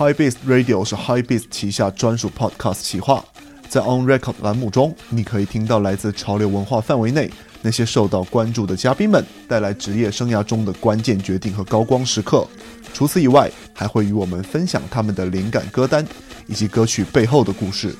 High Beat Radio 是 High Beat 旗下专属 Podcast 企划，在 On Record 栏目中，你可以听到来自潮流文化范围内那些受到关注的嘉宾们带来职业生涯中的关键决定和高光时刻。除此以外，还会与我们分享他们的灵感歌单以及歌曲背后的故事。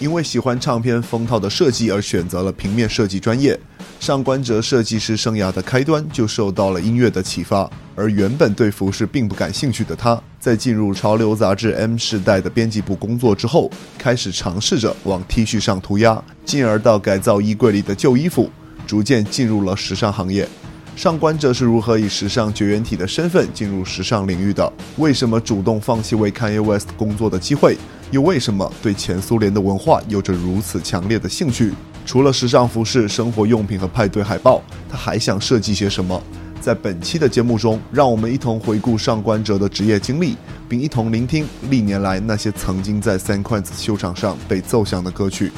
因为喜欢唱片封套的设计而选择了平面设计专业，上官哲设计师生涯的开端就受到了音乐的启发。而原本对服饰并不感兴趣的他，在进入潮流杂志《M 时代》的编辑部工作之后，开始尝试着往 T 恤上涂鸦，进而到改造衣柜里的旧衣服，逐渐进入了时尚行业。上官哲是如何以时尚绝缘体的身份进入时尚领域的？为什么主动放弃为 Kanye West 工作的机会？又为什么对前苏联的文化有着如此强烈的兴趣？除了时尚服饰、生活用品和派对海报，他还想设计些什么？在本期的节目中，让我们一同回顾上官哲的职业经历，并一同聆听历年来那些曾经在三块子秀场上被奏响的歌曲。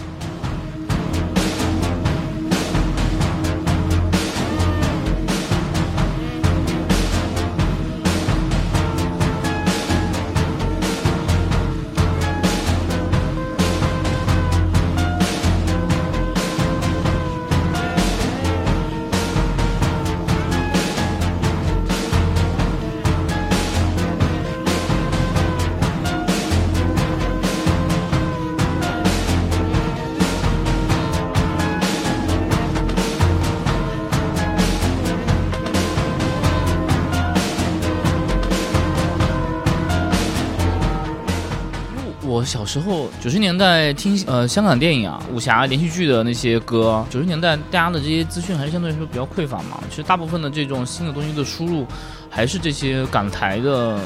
时候九十年代听呃香港电影啊、武侠连续剧的那些歌，九十年代大家的这些资讯还是相对来说比较匮乏嘛。其实大部分的这种新的东西的输入，还是这些港台的。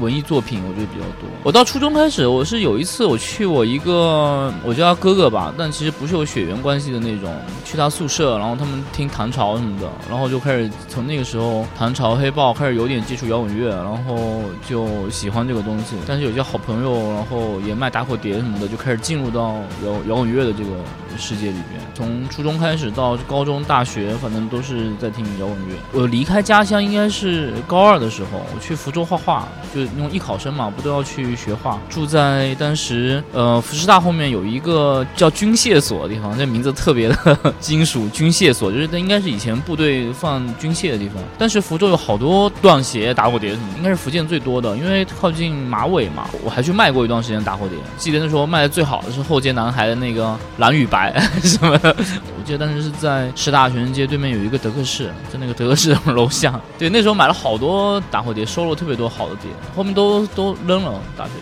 文艺作品我觉得比较多。我到初中开始，我是有一次我去我一个我叫他哥哥吧，但其实不是有血缘关系的那种，去他宿舍，然后他们听唐朝什么的，然后就开始从那个时候唐朝黑豹开始有点接触摇滚乐，然后就喜欢这个东西。但是有些好朋友，然后也卖打火碟什么的，就开始进入到摇摇滚乐的这个世界里边。从初中开始到高中、大学，反正都是在听摇滚乐。我离开家乡应该是高二的时候，我去福州画画，就。因为艺考生嘛，不都要去学画？住在当时呃福师大后面有一个叫军械所的地方，这名字特别的 金属。军械所就是那应该是以前部队放军械的地方。但是福州有好多断鞋、打火碟什么，应该是福建最多的，因为靠近马尾嘛。我还去卖过一段时间打火碟，记得那时候卖的最好的是后街男孩的那个蓝与白 什么的。我记得当时是在师大学生街对面有一个德克士，在那个德克士楼下。对，那时候买了好多打火碟，收了特别多好的碟。后面都都扔了，大学。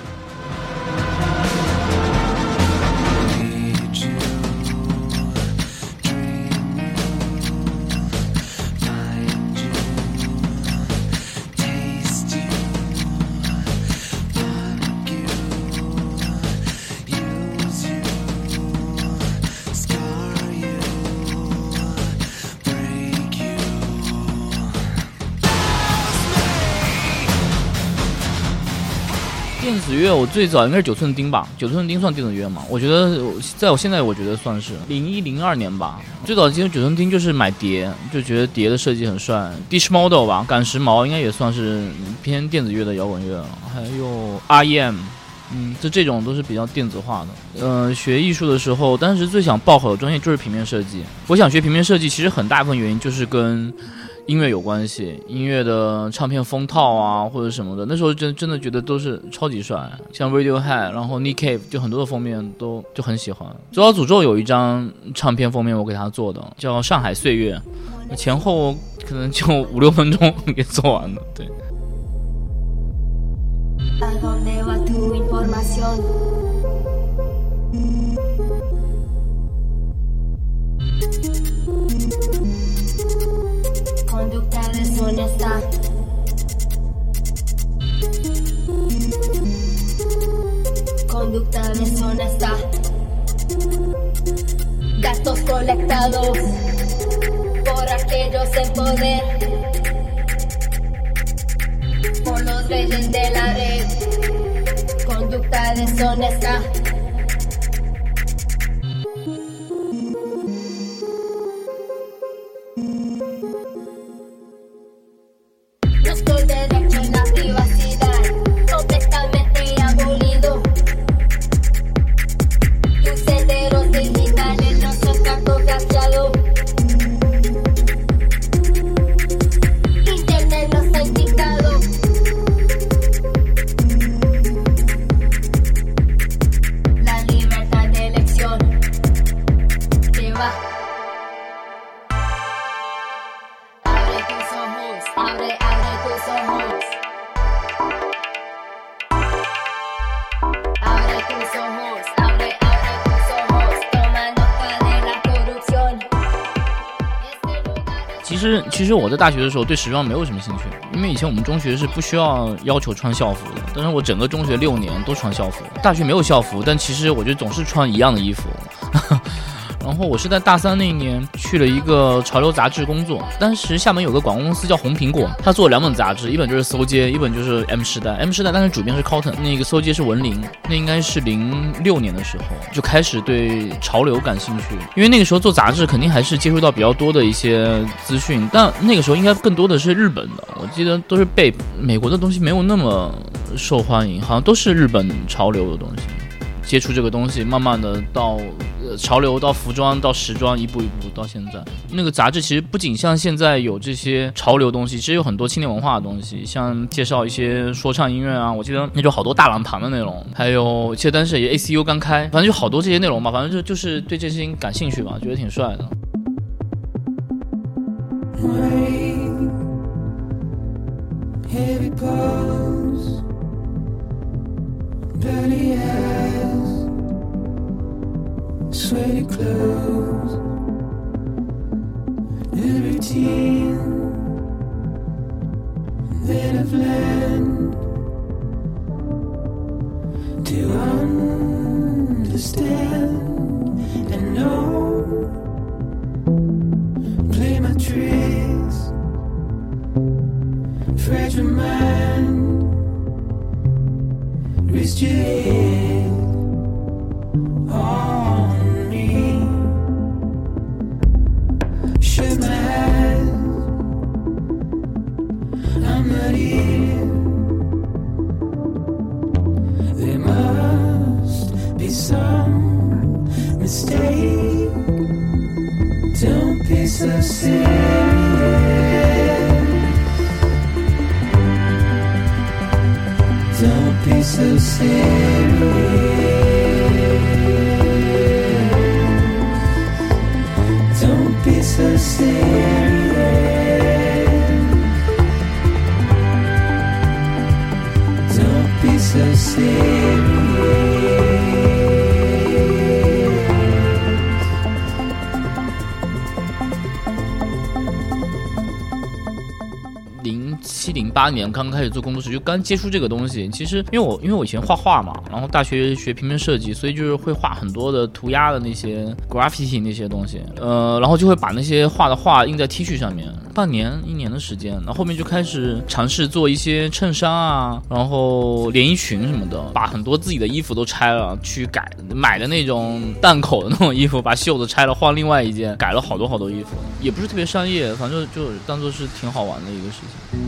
电子乐我最早应该是九寸钉吧，九寸钉算电子乐吗？我觉得在我现在我觉得算是零一零二年吧。最早接触九寸钉就是买碟，就觉得碟的设计很帅。Dish Model 吧，赶时髦应该也算是偏电子乐的摇滚乐。还有 REM，嗯，就这种都是比较电子化的。嗯，学艺术的时候，当时最想报考的专业就是平面设计。我想学平面设计，其实很大一部分原因就是跟。音乐有关系，音乐的唱片封套啊，或者什么的，那时候真真的觉得都是超级帅，像 Radiohead，然后 Nick Cave，就很多的封面都就很喜欢。左小诅咒有一张唱片封面，我给他做的，叫《上海岁月》，前后可能就五六分钟给做完了，对。Conducta deshonesta. Conducta deshonesta. Gastos colectados por aquellos en poder. Por los reyes de la red. Conducta deshonesta. 在大学的时候对时装没有什么兴趣，因为以前我们中学是不需要要求穿校服的，但是我整个中学六年都穿校服，大学没有校服，但其实我觉得总是穿一样的衣服。然后我是在大三那一年去了一个潮流杂志工作，当时厦门有个广告公司叫红苹果，他做两本杂志，一本就是搜街，一本就是 M 时代。M 时代，但是主编是 Cotton，那个搜街是文林。那应该是零六年的时候就开始对潮流感兴趣，因为那个时候做杂志肯定还是接触到比较多的一些资讯，但那个时候应该更多的是日本的，我记得都是被美国的东西没有那么受欢迎，好像都是日本潮流的东西。接触这个东西，慢慢的到潮流，到服装，到时装，一步一步到现在。那个杂志其实不仅像现在有这些潮流东西，其实有很多青年文化的东西，像介绍一些说唱音乐啊。我记得那就好多大郎堂的内容，还有我记得当时也 ACU 刚开，反正就好多这些内容吧。反正就就是对这些感兴趣吧，觉得挺帅的。Sweaty clothes, the routine that I've learned to understand 八年刚开始做工作室，就刚接触这个东西。其实因为我因为我以前画画嘛，然后大学学平面设计，所以就是会画很多的涂鸦的那些 graffiti 那些东西。呃，然后就会把那些画的画印在 T 恤上面。半年一年的时间，然后后面就开始尝试做一些衬衫啊，然后连衣裙什么的，把很多自己的衣服都拆了去改，买的那种弹口的那种衣服，把袖子拆了换另外一件，改了好多好多衣服，也不是特别商业，反正就当做是挺好玩的一个事情。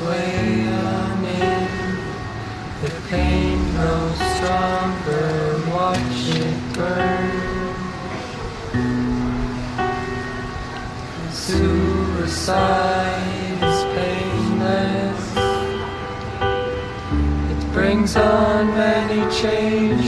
Works its way on in, the pain grows stronger. Watch it burn. Suicide is painless. It brings on many changes.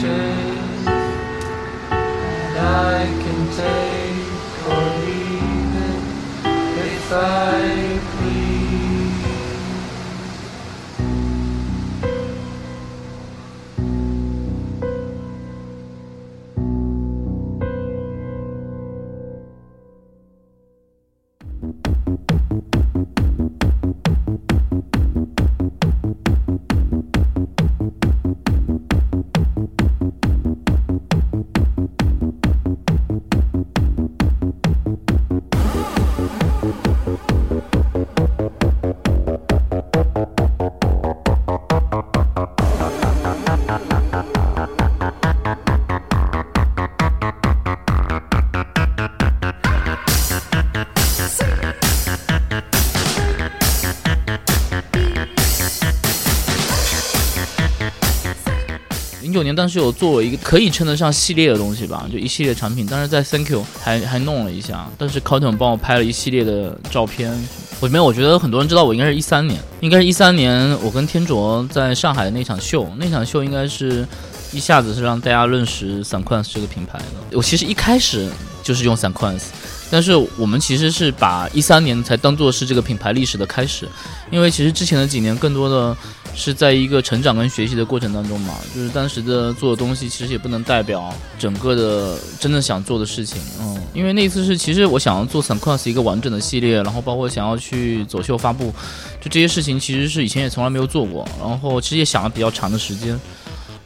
零九年当时有做了一个可以称得上系列的东西吧，就一系列产品。当时在 Thank You 还还弄了一下，但是 Cotton 帮我拍了一系列的照片。我没有，我觉得很多人知道我应该是一三年，应该是一三年我跟天卓在上海的那场秀，那场秀应该是一下子是让大家认识 Sanquans 这个品牌的。我其实一开始就是用 Sanquans，但是我们其实是把一三年才当做是这个品牌历史的开始，因为其实之前的几年更多的是在一个成长跟学习的过程当中嘛，就是当时的做的东西其实也不能代表整个的真正想做的事情，嗯，因为那次是其实我想要做 Suncross 一个完整的系列，然后包括想要去走秀发布，就这些事情其实是以前也从来没有做过，然后其实也想了比较长的时间。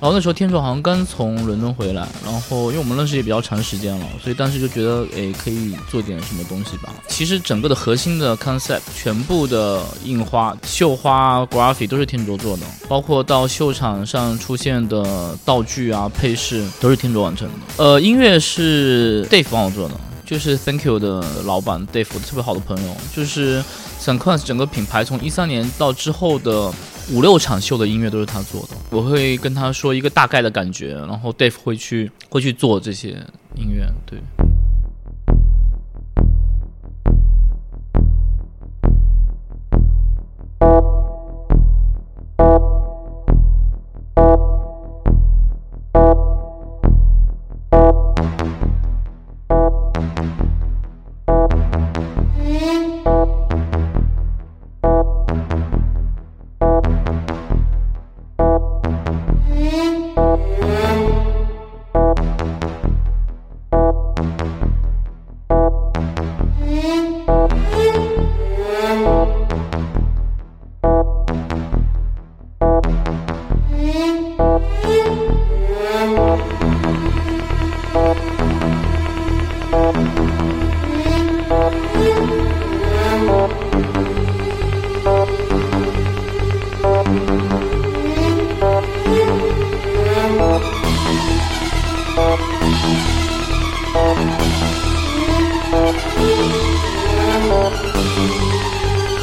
然后那时候天硕好像刚从伦敦回来，然后因为我们认识也比较长时间了，所以当时就觉得，诶，可以做点什么东西吧。其实整个的核心的 concept，全部的印花、绣花、graphic 都是天卓做的，包括到秀场上出现的道具啊、配饰都是天卓完成的。呃，音乐是 Dave 帮我做的，就是 Thank You 的老板 Dave，特别好的朋友，就是 Sunquans 整个品牌从一三年到之后的。五六场秀的音乐都是他做的，我会跟他说一个大概的感觉，然后 Dave 会去会去做这些音乐，对。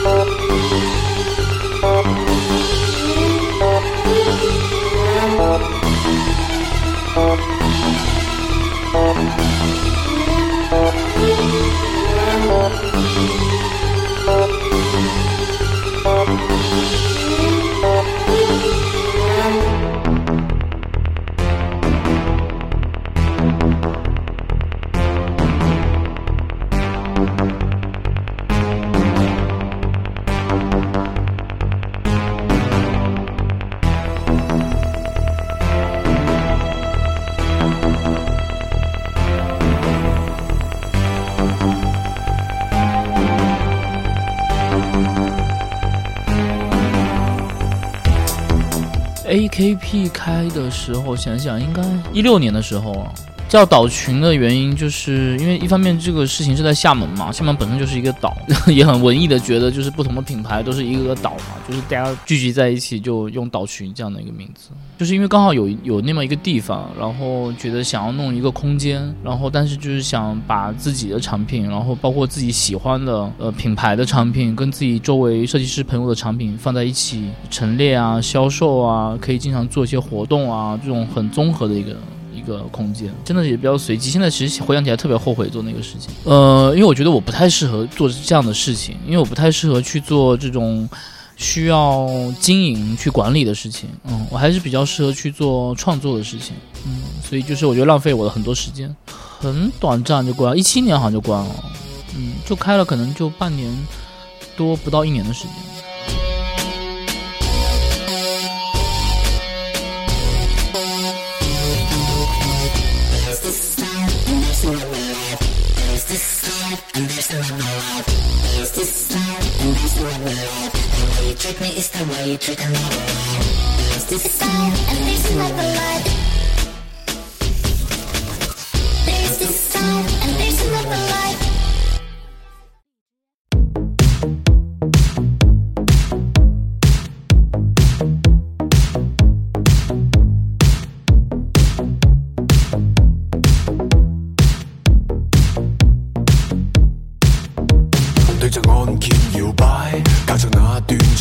Thank you. A.P. 开的时候，想想应该一六年的时候啊，叫岛群的原因，就是因为一方面这个事情是在厦门嘛，厦门本身就是一个岛，也很文艺的觉得就是不同的品牌都是一个个岛嘛，就是大家聚集在一起就用岛群这样的一个名字，就是因为刚好有有那么一个地方，然后觉得想要弄一个空间，然后但是就是想把自己的产品，然后包括自己喜欢的呃品牌的产品，跟自己周围设计师朋友的产品放在一起陈列啊、销售啊，可以经常做一些活动啊，这种很综合的一个。一个空间，真的也比较随机。现在其实回想起来特别后悔做那个事情，呃，因为我觉得我不太适合做这样的事情，因为我不太适合去做这种需要经营去管理的事情。嗯，我还是比较适合去做创作的事情。嗯，所以就是我觉得浪费我的很多时间，很短暂就关了，一七年好像就关了。嗯，就开了可能就半年多不到一年的时间。you me The way you treat me is the way you treat this time and this like a lot This is time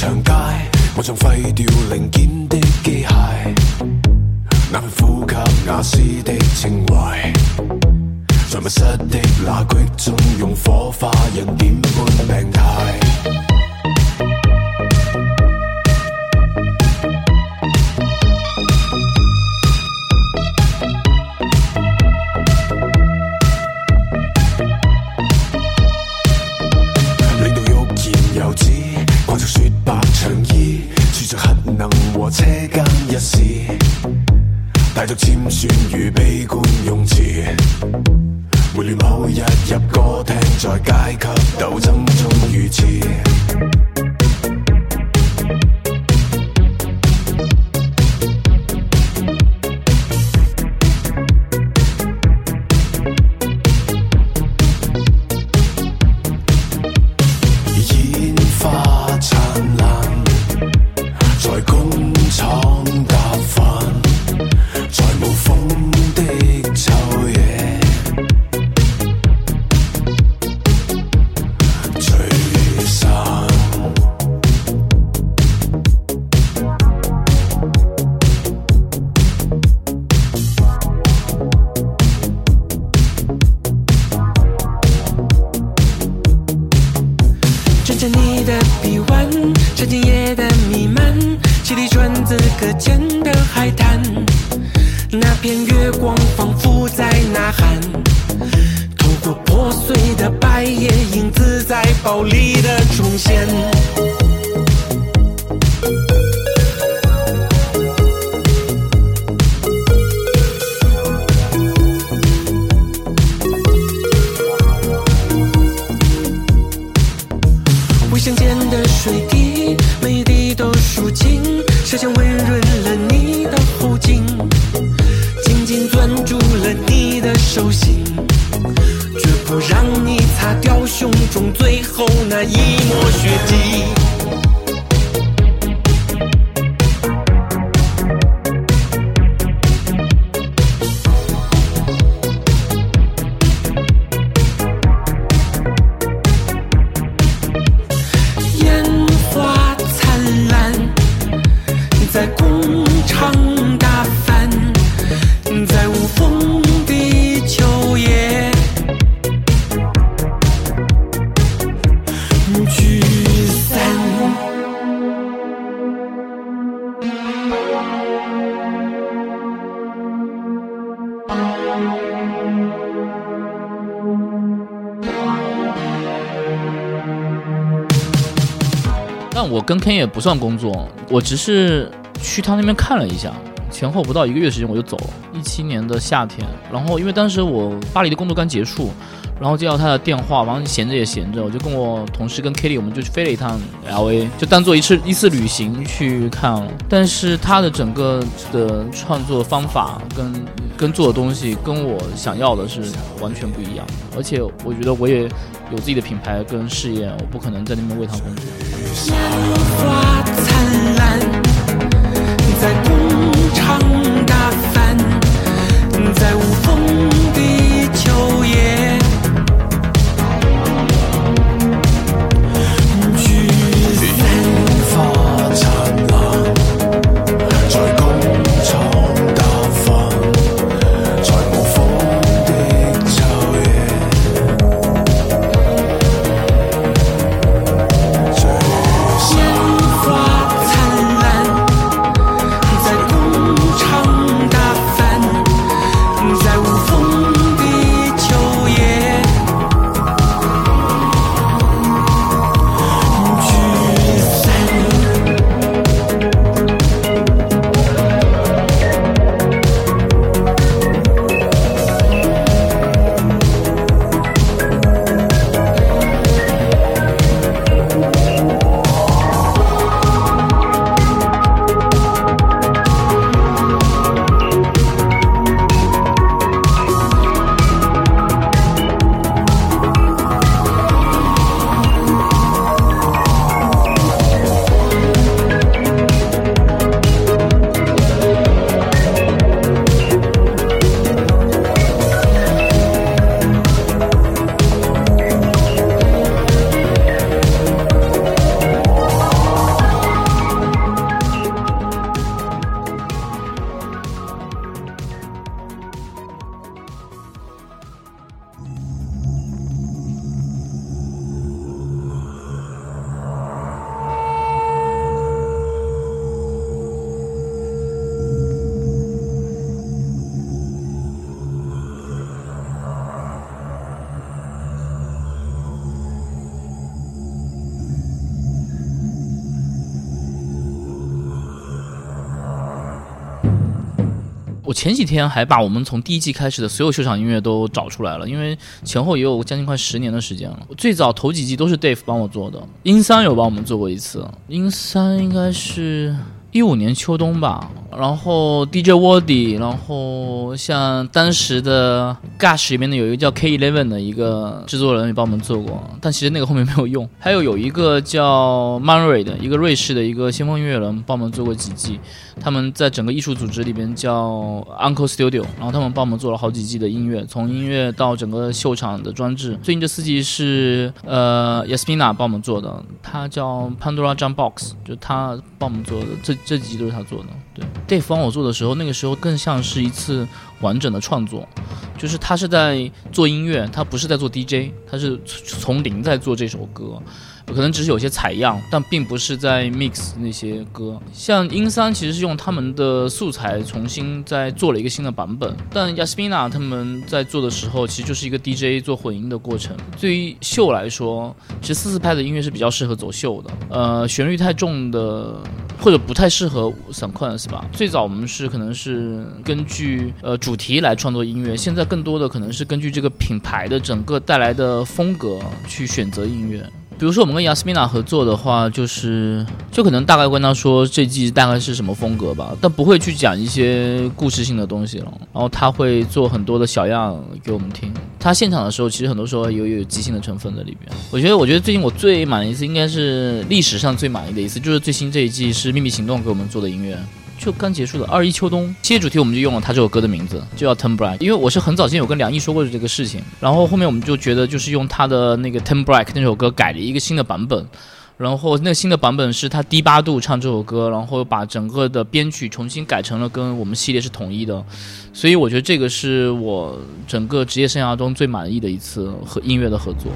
长街，我像废掉零件的机械，那份呼吸雅思的情怀，在密室的那隙中用火花人點半病态。跟 Ken 也不算工作，我只是去他那边看了一下，前后不到一个月时间我就走了。一七年的夏天，然后因为当时我巴黎的工作刚结束，然后接到他的电话，完了闲着也闲着，我就跟我同事跟 Kitty 我们就去飞了一趟 LA，就当做一次一次旅行去看了。但是他的整个的创作方法跟跟做的东西跟我想要的是完全不一样。而且我觉得我也有自己的品牌跟事业，我不可能在那边为他工作。我前几天还把我们从第一季开始的所有秀场音乐都找出来了，因为前后也有将近快十年的时间了。最早头几季都是 Dave 帮我做的，音三有帮我们做过一次，音三应该是一五年秋冬吧。然后 DJ Wody，然后像当时的 Gush 里面的有一个叫 K Eleven 的一个制作人也帮我们做过，但其实那个后面没有用。还有有一个叫 Manray 的一个瑞士的一个先锋音乐人帮我们做过几季，他们在整个艺术组织里边叫 Uncle Studio，然后他们帮我们做了好几季的音乐，从音乐到整个秀场的装置。最近这四季是呃 Yasmina 帮我们做的，他叫 Pandora Jump Box，就他帮我们做的，这这几季都是他做的。对，Dave 帮我做的时候，那个时候更像是一次完整的创作，就是他是在做音乐，他不是在做 DJ，他是从零在做这首歌。可能只是有些采样，但并不是在 mix 那些歌。像音三其实是用他们的素材重新再做了一个新的版本，但 Yasmina 他们在做的时候，其实就是一个 DJ 做混音的过程。对于秀来说，其实四四拍的音乐是比较适合走秀的，呃，旋律太重的或者不太适合 sequence 吧。最早我们是可能是根据呃主题来创作音乐，现在更多的可能是根据这个品牌的整个带来的风格去选择音乐。比如说我们跟雅斯米娜合作的话，就是就可能大概跟他说这季大概是什么风格吧，但不会去讲一些故事性的东西了。然后他会做很多的小样给我们听。他现场的时候，其实很多时候有有即兴的成分在里边。我觉得，我觉得最近我最满意一次，应该是历史上最满意的一次，就是最新这一季是秘密行动给我们做的音乐。就刚结束的二一秋冬系列主题，我们就用了他这首歌的名字，就叫 Turn Black。因为我是很早之前有跟梁毅说过的这个事情，然后后面我们就觉得就是用他的那个 Turn Black 那首歌改了一个新的版本，然后那个新的版本是他低八度唱这首歌，然后把整个的编曲重新改成了跟我们系列是统一的，所以我觉得这个是我整个职业生涯中最满意的一次和音乐的合作。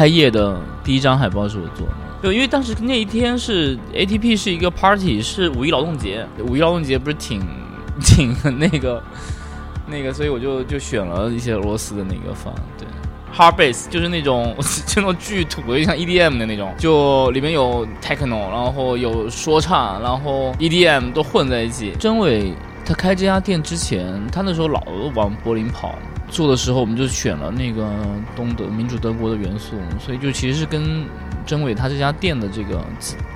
开业的第一张海报是我做的。对，因为当时那一天是 ATP 是一个 party，是五一劳动节。五一劳动节不是挺 挺那个那个，所以我就就选了一些俄罗斯的那个放。对，hard bass 就是那种 就那种巨土的，就像 EDM 的那种，就里面有 techno，然后有说唱，然后 EDM 都混在一起。真伟他开这家店之前，他那时候老往柏林跑。做的时候，我们就选了那个东德民主德国的元素，所以就其实是跟真伟他这家店的这个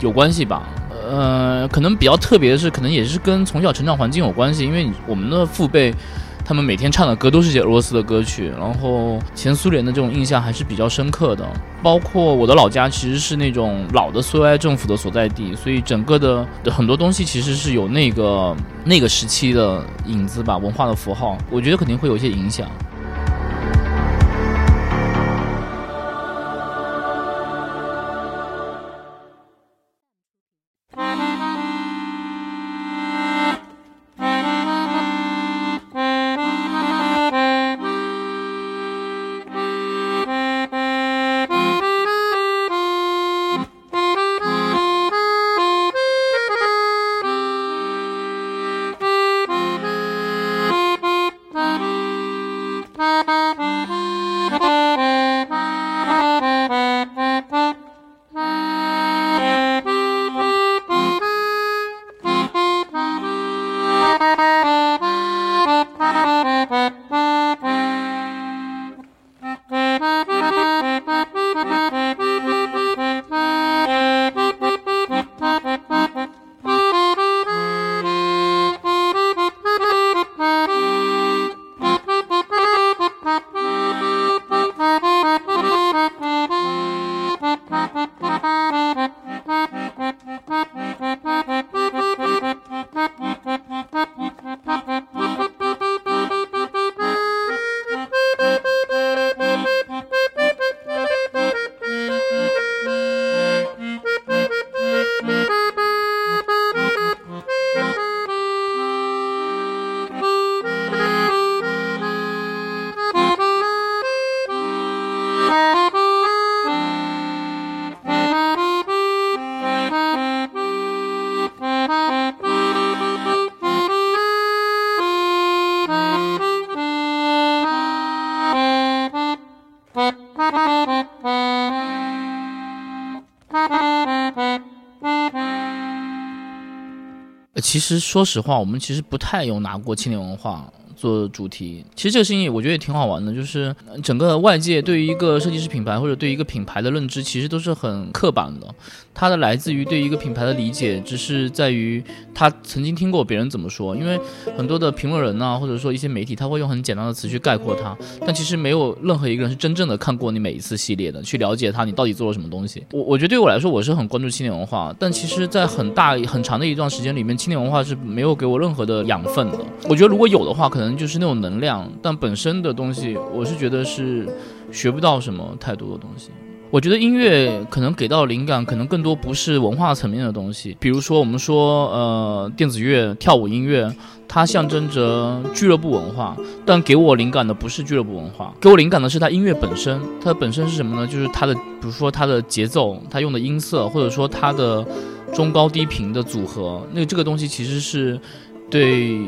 有关系吧。呃，可能比较特别的是，可能也是跟从小成长环境有关系，因为我们的父辈。他们每天唱的歌都是些俄罗斯的歌曲，然后前苏联的这种印象还是比较深刻的。包括我的老家其实是那种老的苏维埃政府的所在地，所以整个的很多东西其实是有那个那个时期的影子吧，文化的符号，我觉得肯定会有一些影响。其实说实话，我们其实不太有拿过青年文化做主题。其实这个事情我觉得也挺好玩的，就是整个外界对于一个设计师品牌或者对于一个品牌的认知，其实都是很刻板的。它的来自于对一个品牌的理解，只是在于他曾经听过别人怎么说。因为很多的评论人呐、或者说一些媒体，他会用很简单的词去概括它，但其实没有任何一个人是真正的看过你每一次系列的，去了解它你到底做了什么东西。我我觉得对我来说，我是很关注青年文化，但其实，在很大很长的一段时间里面，青年文化是没有给我任何的养分的。我觉得如果有的话，可能就是那种能量，但本身的东西，我是觉得是学不到什么太多的东西。我觉得音乐可能给到灵感，可能更多不是文化层面的东西，比如说我们说呃电子乐、跳舞音乐，它象征着俱乐部文化，但给我灵感的不是俱乐部文化，给我灵感的是它音乐本身。它本身是什么呢？就是它的，比如说它的节奏，它用的音色，或者说它的中高低频的组合，那这个东西其实是对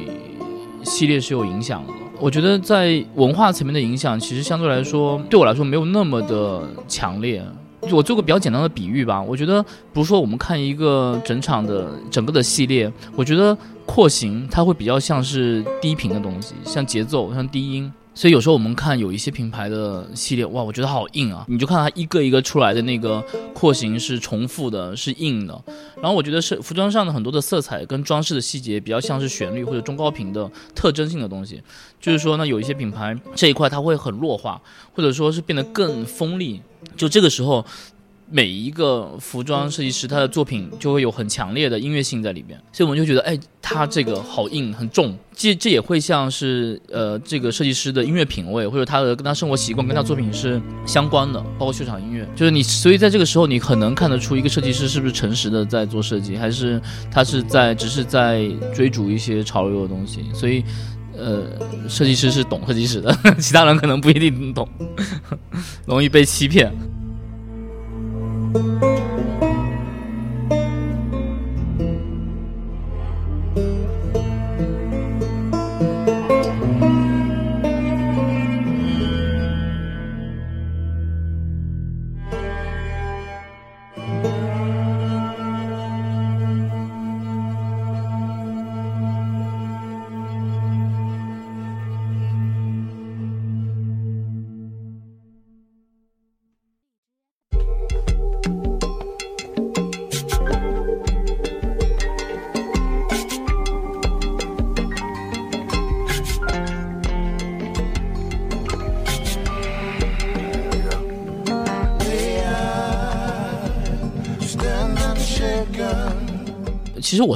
系列是有影响的。我觉得在文化层面的影响，其实相对来说对我来说没有那么的强烈。我做个比较简单的比喻吧，我觉得，比如说我们看一个整场的整个的系列，我觉得廓形它会比较像是低频的东西，像节奏，像低音。所以有时候我们看有一些品牌的系列，哇，我觉得好硬啊！你就看它一个一个出来的那个廓形是重复的，是硬的。然后我觉得是服装上的很多的色彩跟装饰的细节，比较像是旋律或者中高频的特征性的东西。就是说呢，有一些品牌这一块它会很弱化，或者说是变得更锋利。就这个时候，每一个服装设计师他的作品就会有很强烈的音乐性在里边，所以我们就觉得，哎，他这个好硬很重。这这也会像是呃，这个设计师的音乐品味或者他的跟他生活习惯跟他作品是相关的，包括秀场音乐。就是你，所以在这个时候，你很能看得出一个设计师是不是诚实的在做设计，还是他是在只是在追逐一些潮流的东西。所以。呃，设计师是懂设计师的，其他人可能不一定懂，容易被欺骗。其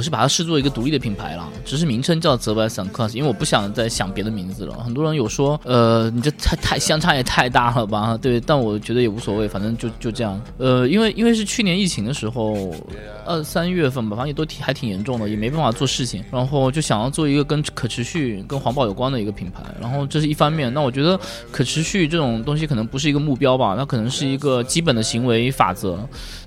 我是把它视作一个独立的品牌了，只是名称叫泽白散 class，因为我不想再想别的名字了。很多人有说，呃，你这太太相差也太大了吧？对，但我觉得也无所谓，反正就就这样。呃，因为因为是去年疫情的时候，二三月份吧，反正也都挺还挺严重的，也没办法做事情，然后就想要做一个跟可持续、跟环保有关的一个品牌。然后这是一方面，那我觉得可持续这种东西可能不是一个目标吧，那可能是一个基本的行为法则。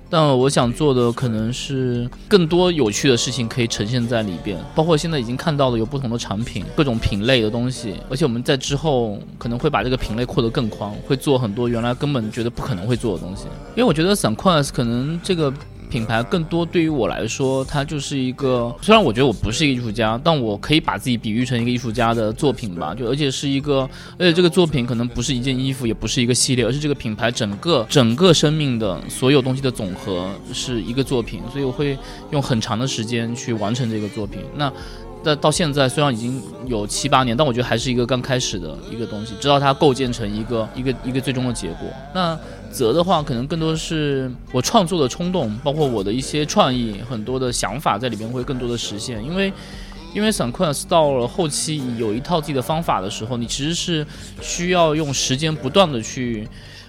但我想做的可能是更多有趣的事情可以呈现在里边，包括现在已经看到的有不同的产品，各种品类的东西，而且我们在之后可能会把这个品类扩得更宽，会做很多原来根本觉得不可能会做的东西。因为我觉得 s u n q u a s 可能这个。品牌更多对于我来说，它就是一个。虽然我觉得我不是一个艺术家，但我可以把自己比喻成一个艺术家的作品吧。就而且是一个，而且这个作品可能不是一件衣服，也不是一个系列，而是这个品牌整个整个生命的所有东西的总和是一个作品。所以我会用很长的时间去完成这个作品。那。但到现在虽然已经有七八年，但我觉得还是一个刚开始的一个东西，直到它构建成一个一个一个最终的结果。那则的话，可能更多是我创作的冲动，包括我的一些创意，很多的想法在里边会更多的实现。因为，因为 s u n q u e s 到了后期有一套自己的方法的时候，你其实是需要用时间不断的去。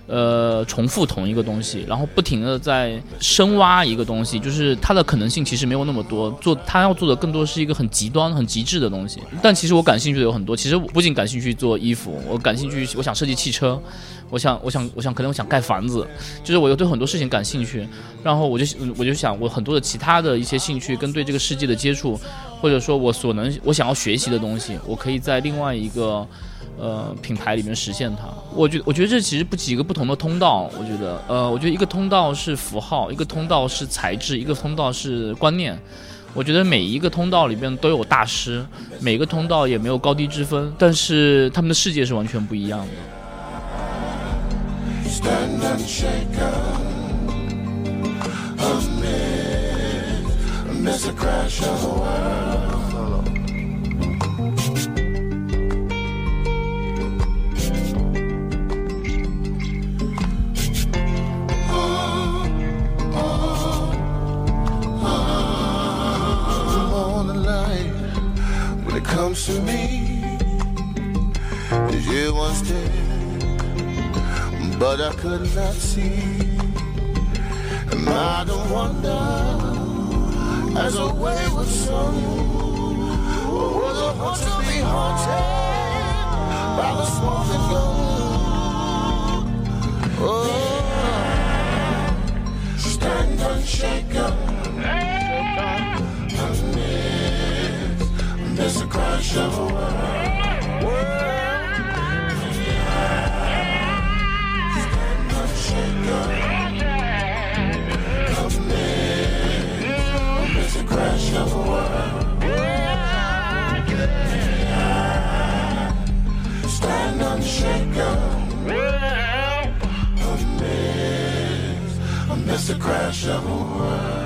呃，重复同一个东西，然后不停的在深挖一个东西，就是它的可能性其实没有那么多。做他要做的更多是一个很极端、很极致的东西。但其实我感兴趣的有很多。其实我不仅感兴趣做衣服，我感兴趣，我想设计汽车，我想，我想，我想，可能我想盖房子，就是我又对很多事情感兴趣。然后我就我就想，我很多的其他的一些兴趣跟对这个世界的接触，或者说我所能我想要学习的东西，我可以在另外一个。呃，品牌里面实现它，我觉我觉得这其实不几个不同的通道。我觉得，呃，我觉得一个通道是符号，一个通道是材质，一个通道是观念。我觉得每一个通道里边都有大师，每个通道也没有高低之分，但是他们的世界是完全不一样的。stand and shake up it comes to me, you once did but I could not see. And I don't wonder, as a wayward son, was a hunter to be haunted by the smoking gun. Oh, stand unshaken. Amidst, amidst the crash of a. It's a crash of a world. Stand unshaken. Amidst, amidst the crash of a world.